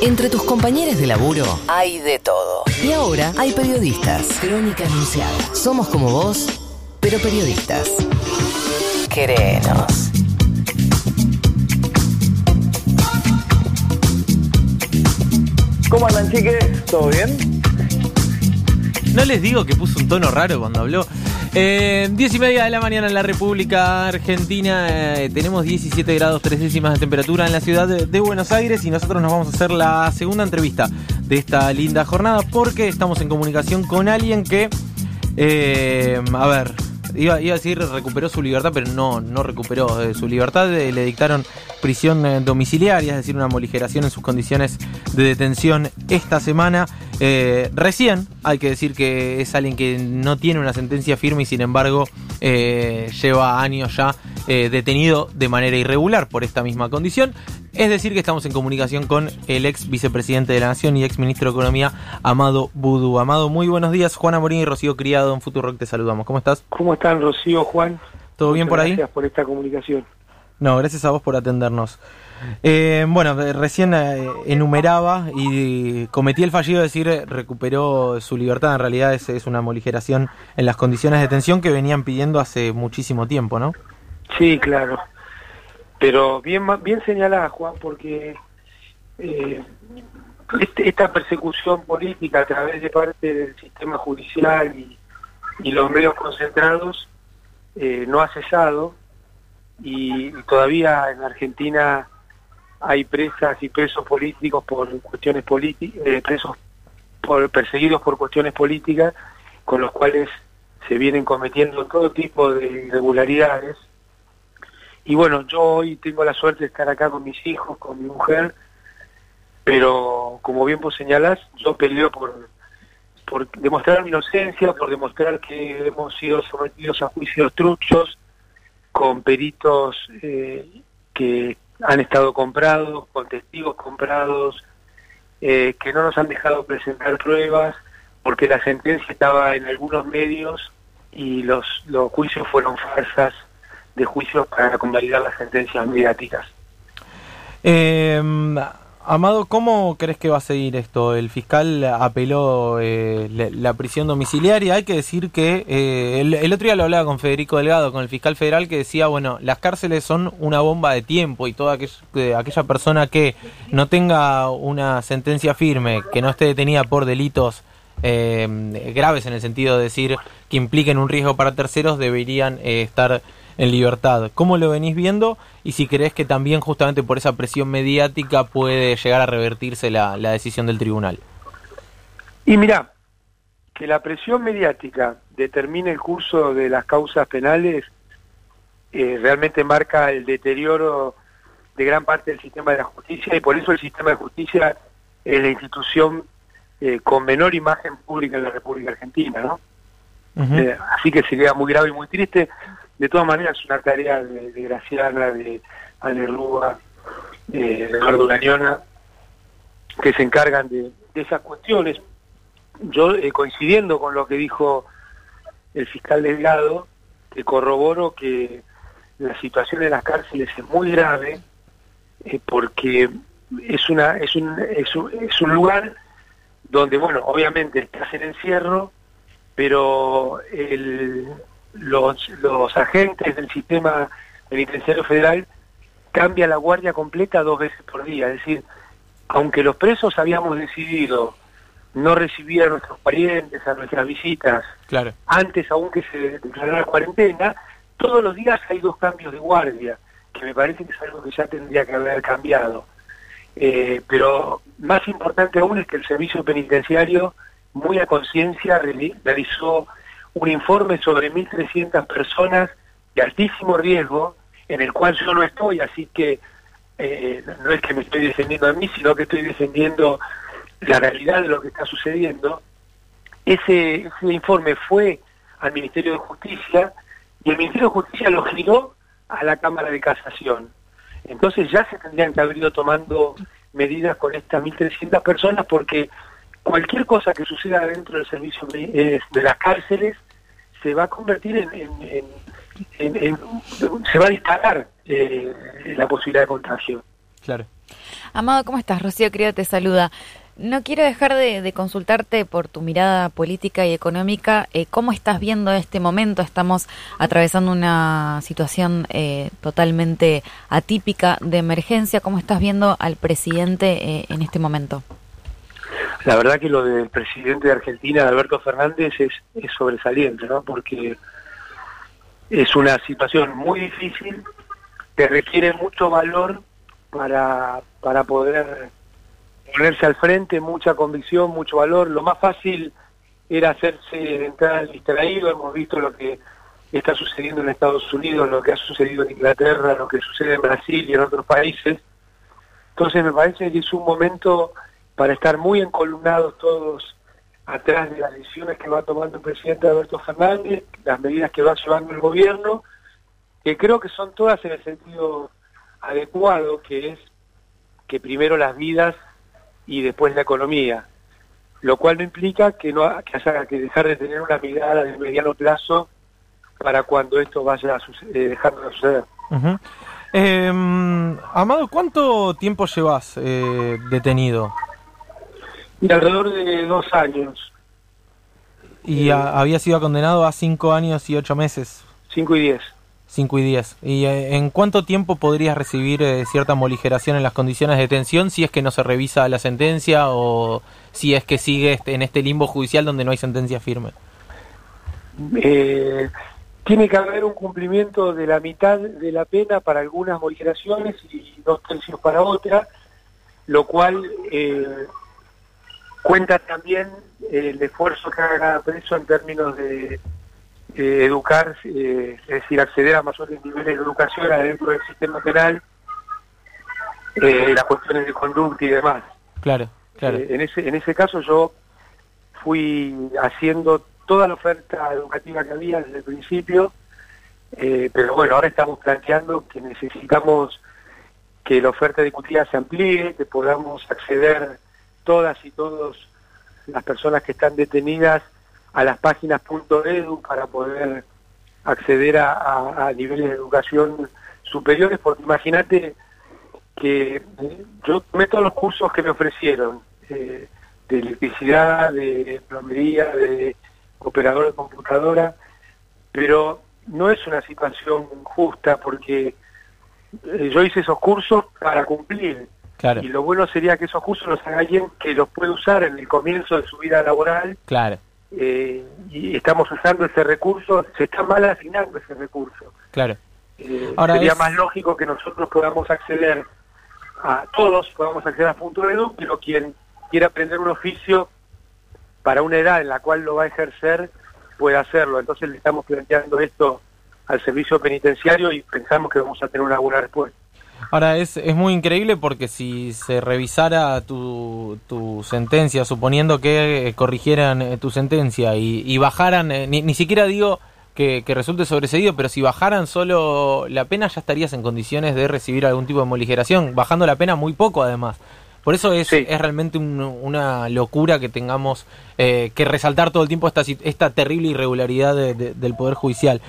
Entre tus compañeros de laburo hay de todo. Y ahora hay periodistas. Crónica Anunciada. Somos como vos, pero periodistas. Querenos. ¿Cómo andan, chiques? ¿Todo bien? No les digo que puso un tono raro cuando habló. Eh, 10 y media de la mañana en la República Argentina. eh, tenemos 17 grados 3 décimas de temperatura en la ciudad de, de Buenos Aires y nosotros nos vamos a hacer la segunda entrevista de esta linda jornada porque estamos en comunicación con alguien que, eh, a ver, iba, a decir recuperó su libertad, pero no, no recuperó eh, su libertad. Eh, le dictaron prisión eh, domiciliaria, es decir, una moligeración en sus condiciones de detención esta semana. Recién hay que decir que es alguien que no tiene una sentencia firme y sin embargo lleva años ya detenido de manera irregular por esta misma condición. Es decir, que estamos en comunicación con el ex vicepresidente de la Nación y ex ministro de Economía, Amado Budú. Amado, muy buenos días. Juana Morín y Rocío Criado en Futurock te saludamos. ¿Cómo estás? ¿Cómo están, Rocío, Juan? ¿Todo bien por ahí? Gracias por esta comunicación. No, gracias a vos por atendernos. Eh, bueno, eh, recién eh, enumeraba y cometí el fallido de decir eh, recuperó su libertad. En realidad es, es una moligeración en las condiciones de detención que venían pidiendo hace muchísimo tiempo, ¿no? Sí, claro. Pero bien, bien señalada, Juan, porque eh, este- esta persecución política a través de parte del sistema judicial y, los medios concentrados eh, no ha cesado y, todavía en Argentina hay presas y presos políticos por cuestiones políticas, presos por, perseguidos por cuestiones políticas, con los cuales se vienen cometiendo todo tipo de irregularidades. Y bueno, yo hoy tengo la suerte de estar acá con mis hijos, con mi mujer, pero como bien vos señalás, yo peleo por, por demostrar mi inocencia, por demostrar que hemos sido sometidos a juicios truchos, con peritos eh, que han estado comprados, con testigos comprados, eh, que no nos han dejado presentar pruebas, porque la sentencia estaba en algunos medios y los, los juicios fueron farsas de juicios para convalidar las sentencias mediáticas. Eh, Amado, ¿cómo crees que va a seguir esto? El fiscal apeló eh, la, la prisión domiciliaria. Hay que decir que eh, el, otro día lo hablaba con Federico Delgado, con el fiscal federal, que decía, bueno, las cárceles son una bomba de tiempo y toda aquella, que- aquella persona que no tenga una sentencia firme, que no esté detenida por delitos eh, graves en el sentido de decir que impliquen un riesgo para terceros, deberían eh, estar en libertad. ¿Cómo lo venís viendo? Y si crees que también justamente por esa presión mediática puede llegar a revertirse la, la decisión del tribunal. Y mira, que la presión mediática determine el curso de las causas penales eh, realmente marca el deterioro de gran parte del sistema de la justicia y por eso el sistema de justicia es la institución eh, con menor imagen pública en la República Argentina, ¿no? Eh, así que sería muy grave y muy triste. De todas maneras, es una tarea de, de Graciana, de Ale Rúa, eh, de Eduardo Lañona, que se encargan de, de esas cuestiones. Yo, eh, coincidiendo con lo que dijo el fiscal Delgado, que corroboro que la situación en las cárceles es muy grave, eh, porque es, una, es, un, es, un, es un lugar donde, bueno, obviamente estás en encierro, pero el, los, los agentes del sistema penitenciario federal cambian la guardia completa dos veces por día. Es decir, aunque los presos habíamos decidido no recibir a nuestros parientes, a nuestras visitas, Claro. antes aún que se declarara cuarentena, todos los días hay dos cambios de guardia, que me parece que es algo que ya tendría que haber cambiado. Eh, pero más importante aún es que el servicio penitenciario, muy a conciencia, reali- realizó un informe sobre 1.300 personas de altísimo riesgo, en el cual yo no estoy, así que eh, no es que me estoy defendiendo a mí, sino que estoy defendiendo la realidad de lo que está sucediendo. Ese, informe fue al Ministerio de Justicia y el Ministerio de Justicia lo giró a la Cámara de Casación. Entonces ya se tendrían que haber ido tomando medidas con estas 1.300 personas porque cualquier cosa que suceda dentro del servicio eh, de las cárceles se va a convertir en, en- en- en- en- se va a disparar eh, la posibilidad de contagio. Claro. Amado, ¿cómo estás? Rocío Crío te saluda. No quiero dejar de, consultarte por tu mirada política y económica. Eh, ¿Cómo estás viendo este momento? Estamos atravesando una situación eh, totalmente atípica de emergencia. ¿Cómo estás viendo al presidente eh, en este momento? La verdad que lo del presidente de Argentina, Alberto Fernández, es, es sobresaliente, ¿no? Porque es una situación muy difícil que requiere mucho valor para, para poder ponerse al frente, mucha convicción, mucho valor. Lo más fácil era hacerse entrar distraído. Hemos visto lo que está sucediendo en Estados Unidos, lo que ha sucedido en Inglaterra, lo que sucede en Brasil y en otros países. Entonces me parece que es un momento para estar muy encolumnados todos atrás de las decisiones que va tomando el presidente Alberto Fernández, las medidas que va llevando el gobierno, que creo que son todas en el sentido adecuado, que es que primero las vidas y después la economía, lo cual no implica que no que haya que dejar de tener una mirada de mediano plazo para cuando esto vaya a suceder, dejando de suceder. Em, Amado, ¿cuánto tiempo llevas eh, detenido? Y alrededor de dos años. ¿Y había sido condenado a cinco años y ocho meses? Cinco y diez. 5 y 10. ¿Y eh, en cuánto tiempo podrías recibir eh, cierta moligeración en las condiciones de detención si es que no se revisa la sentencia o si es que sigue este, en este limbo judicial donde no hay sentencia firme? Eh, tiene que haber un cumplimiento de la mitad de la pena para algunas moligeraciones y dos tercios para otras, lo cual cuenta también el esfuerzo que haga cada preso en términos de eh, educar, eh, es decir, acceder a mayores niveles de educación adentro del sistema penal, eh, las cuestiones de conducta y demás. Claro, claro. en, ese, en ese caso yo fui haciendo toda la oferta educativa que había desde el principio, pero bueno, ahora estamos planteando que necesitamos que la oferta educativa se amplíe, que podamos acceder todas y todos las personas que están detenidas a las páginas .edu para poder acceder a, niveles de educación superiores, porque imagínate que eh, yo meto los cursos que me ofrecieron, eh, de electricidad, de plomería, de operador de computadora, pero no es una situación justa porque eh, yo hice esos cursos para cumplir. Y lo bueno sería que esos cursos los haga alguien que los puede usar en el comienzo de su vida laboral. Claro eh, y estamos usando ese recurso, se está mal asignando ese recurso. Claro. Eh, Ahora sería más lógico que nosotros podamos acceder a todos, podamos acceder a Punto Edu, pero quien quiera aprender un oficio para una edad en la cual lo va a ejercer, puede hacerlo. Entonces le estamos planteando esto al servicio penitenciario y pensamos que vamos a tener una buena respuesta. Ahora, es, es muy increíble porque si se revisara tu, tu sentencia, suponiendo que eh, corrigieran eh, tu sentencia y, bajaran, eh, ni, ni, siquiera digo que, que, resulte sobreseído, pero si bajaran solo la pena ya estarías en condiciones de recibir algún tipo de moligeración, bajando la pena muy poco además. Por eso es, es realmente una locura que tengamos que resaltar todo el tiempo esta, esta terrible irregularidad del Poder Judicial.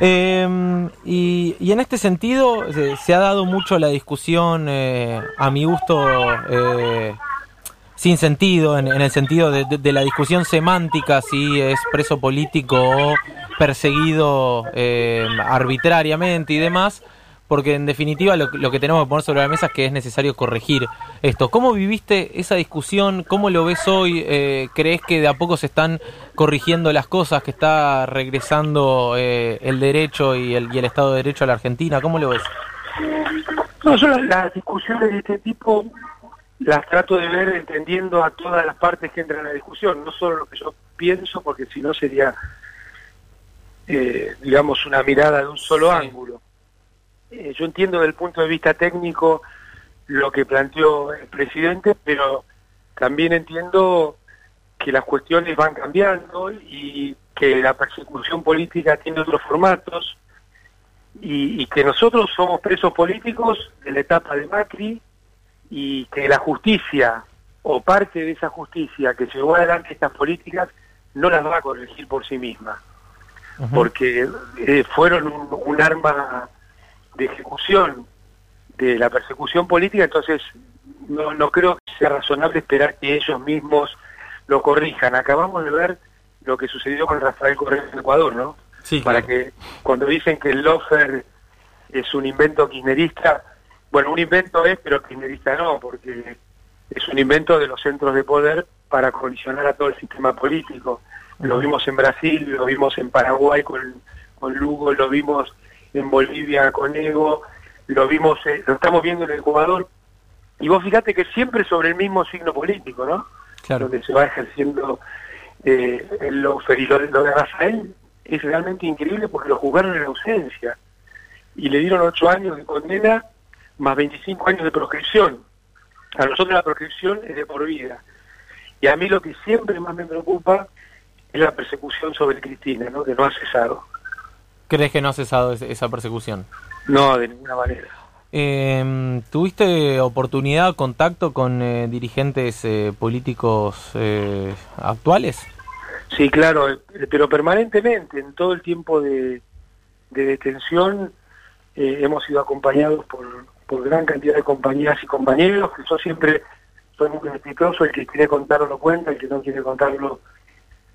Eh, y, en este sentido se, ha dado mucho la discusión, eh, a mi gusto, eh, sin sentido, en, el sentido de, la discusión semántica, si es preso político o perseguido eh, arbitrariamente y demás porque en definitiva lo, que tenemos que poner sobre la mesa es que es necesario corregir esto. ¿Cómo viviste esa discusión? ¿Cómo lo ves hoy? Eh, ¿Crees que de a poco se están corrigiendo las cosas, que está regresando eh, el derecho y el, y el Estado de Derecho a la Argentina? ¿Cómo lo ves? No, yo las, discusiones de este tipo las trato de ver entendiendo a todas las partes que entran en la discusión, no solo lo que yo pienso, porque si no sería, eh, digamos, una mirada de un solo ángulo. Eh, yo entiendo desde el punto de vista técnico lo que planteó el presidente, pero también entiendo que las cuestiones van cambiando y que la persecución política tiene otros formatos y, que nosotros somos presos políticos de la etapa de Macri y que la justicia o parte de esa justicia que llevó adelante estas políticas no las va a corregir por sí misma, porque eh, fueron un arma de ejecución de la persecución política, entonces no, no creo que sea razonable esperar que ellos mismos lo corrijan. Acabamos de ver lo que sucedió con Rafael Correa en Ecuador, ¿no? Sí, Para que cuando dicen que el lofer es un invento kirchnerista, bueno, un invento es, pero kirchnerista no, porque es un invento de los centros de poder para colisionar a todo el sistema político. Lo vimos en Brasil, lo vimos en Paraguay con, con Lugo, lo vimos en Bolivia con Evo, lo vimos, eh, lo estamos viendo en Ecuador. Y vos fíjate que siempre sobre el mismo signo político, ¿no? Claro. Donde se va ejerciendo eh, el lo, de- lo de Rafael es realmente increíble porque lo juzgaron en ausencia. Y le dieron ocho años de condena más 25 años de proscripción. A nosotros la proscripción es de por vida. Y a mí lo que siempre más me preocupa es la persecución sobre Cristina, ¿no? que no ha cesado. ¿Crees que no ha cesado esa persecución? No, de ninguna manera. Eh, ¿Tuviste oportunidad, contacto con eh, dirigentes eh, políticos eh, actuales? Sí, claro, eh, pero permanentemente, en todo el tiempo de, de detención, eh, hemos sido acompañados por, por gran cantidad de compañeras y compañeros, que yo siempre soy muy respetuoso, el que quiere contarlo lo cuenta, el que no quiere contarlo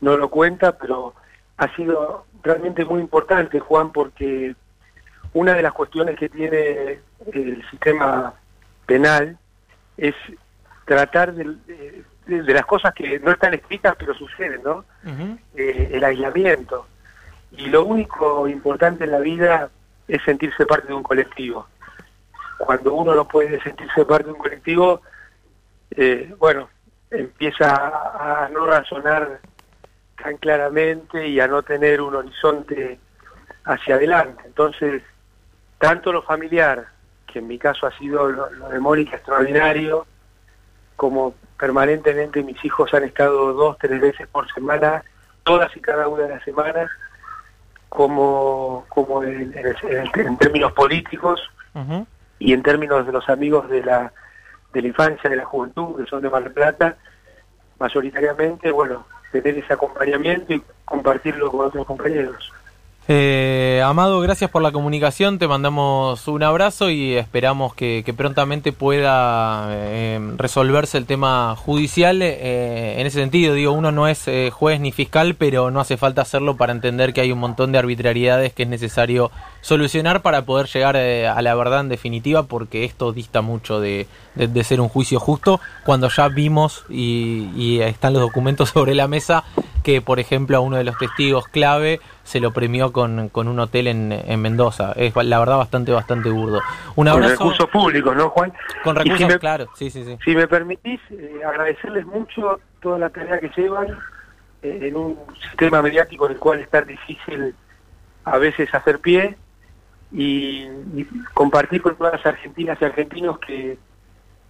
no lo cuenta, pero ha sido realmente muy importante, Juan, porque una de las cuestiones que tiene el sistema penal es tratar de, de- de las cosas que no están escritas pero suceden, ¿no? Eh, el aislamiento. Y lo único importante en la vida es sentirse parte de un colectivo. Cuando uno no puede sentirse parte de un colectivo, eh, bueno, empieza a no razonar tan claramente y a no tener un horizonte hacia adelante. Entonces, tanto lo familiar, que en mi caso ha sido lo, lo de Mónica extraordinario, como permanentemente mis hijos han estado dos, tres veces por semana, todas y cada una de las semanas, como, como en, en en términos políticos y en términos de los amigos de la, de la infancia, de la juventud, que son de Mar del Plata, mayoritariamente, bueno, tener ese acompañamiento y compartirlo con otros compañeros. Eh, Amado, gracias por la comunicación, te mandamos un abrazo y esperamos que, prontamente pueda eh, resolverse el tema judicial. eh, en ese sentido, digo, uno no es eh, juez ni fiscal, pero no hace falta hacerlo para entender que hay un montón de arbitrariedades que es necesario solucionar para poder llegar a la verdad en definitiva, porque esto dista mucho de, de- de ser un juicio justo, cuando ya vimos y, y están los documentos sobre la mesa que, por ejemplo, a uno de los testigos clave se lo premió con, con un hotel en, en Mendoza. Es la verdad bastante, bastante burdo. Un Con abrazo. recursos públicos, ¿no, Juan? Con si recursos, me- claro, sí, sí, sí. Si me permitís, eh, agradecerles mucho toda la tarea que llevan eh, en un sistema mediático en el cual es tan difícil a veces hacer pie y, y compartir con todas las argentinas y argentinos que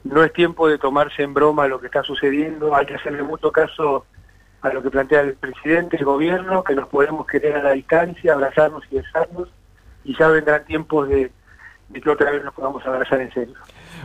no es tiempo de tomarse en broma lo que está sucediendo, hay que hacerle mucho caso a lo que plantea el presidente, el gobierno, que nos podemos querer a la distancia, abrazarnos y besarnos, y ya vendrán tiempos de, de que otra vez nos podamos abrazar en serio.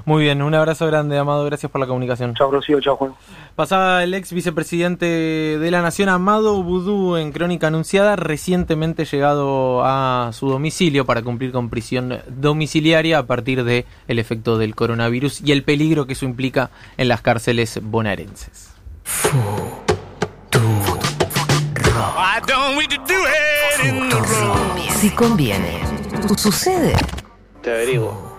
Muy bien, un abrazo grande, Amado. Gracias por la comunicación. Chao, Rocío, chao, Juan. Pasaba el ex vicepresidente de la Nación, Amado Vudú, en crónica anunciada, recientemente llegado a su domicilio para cumplir con prisión domiciliaria a partir de el efecto del coronavirus y el peligro que eso implica en las cárceles bonaerenses. Si conviene, sucede. Te averiguo.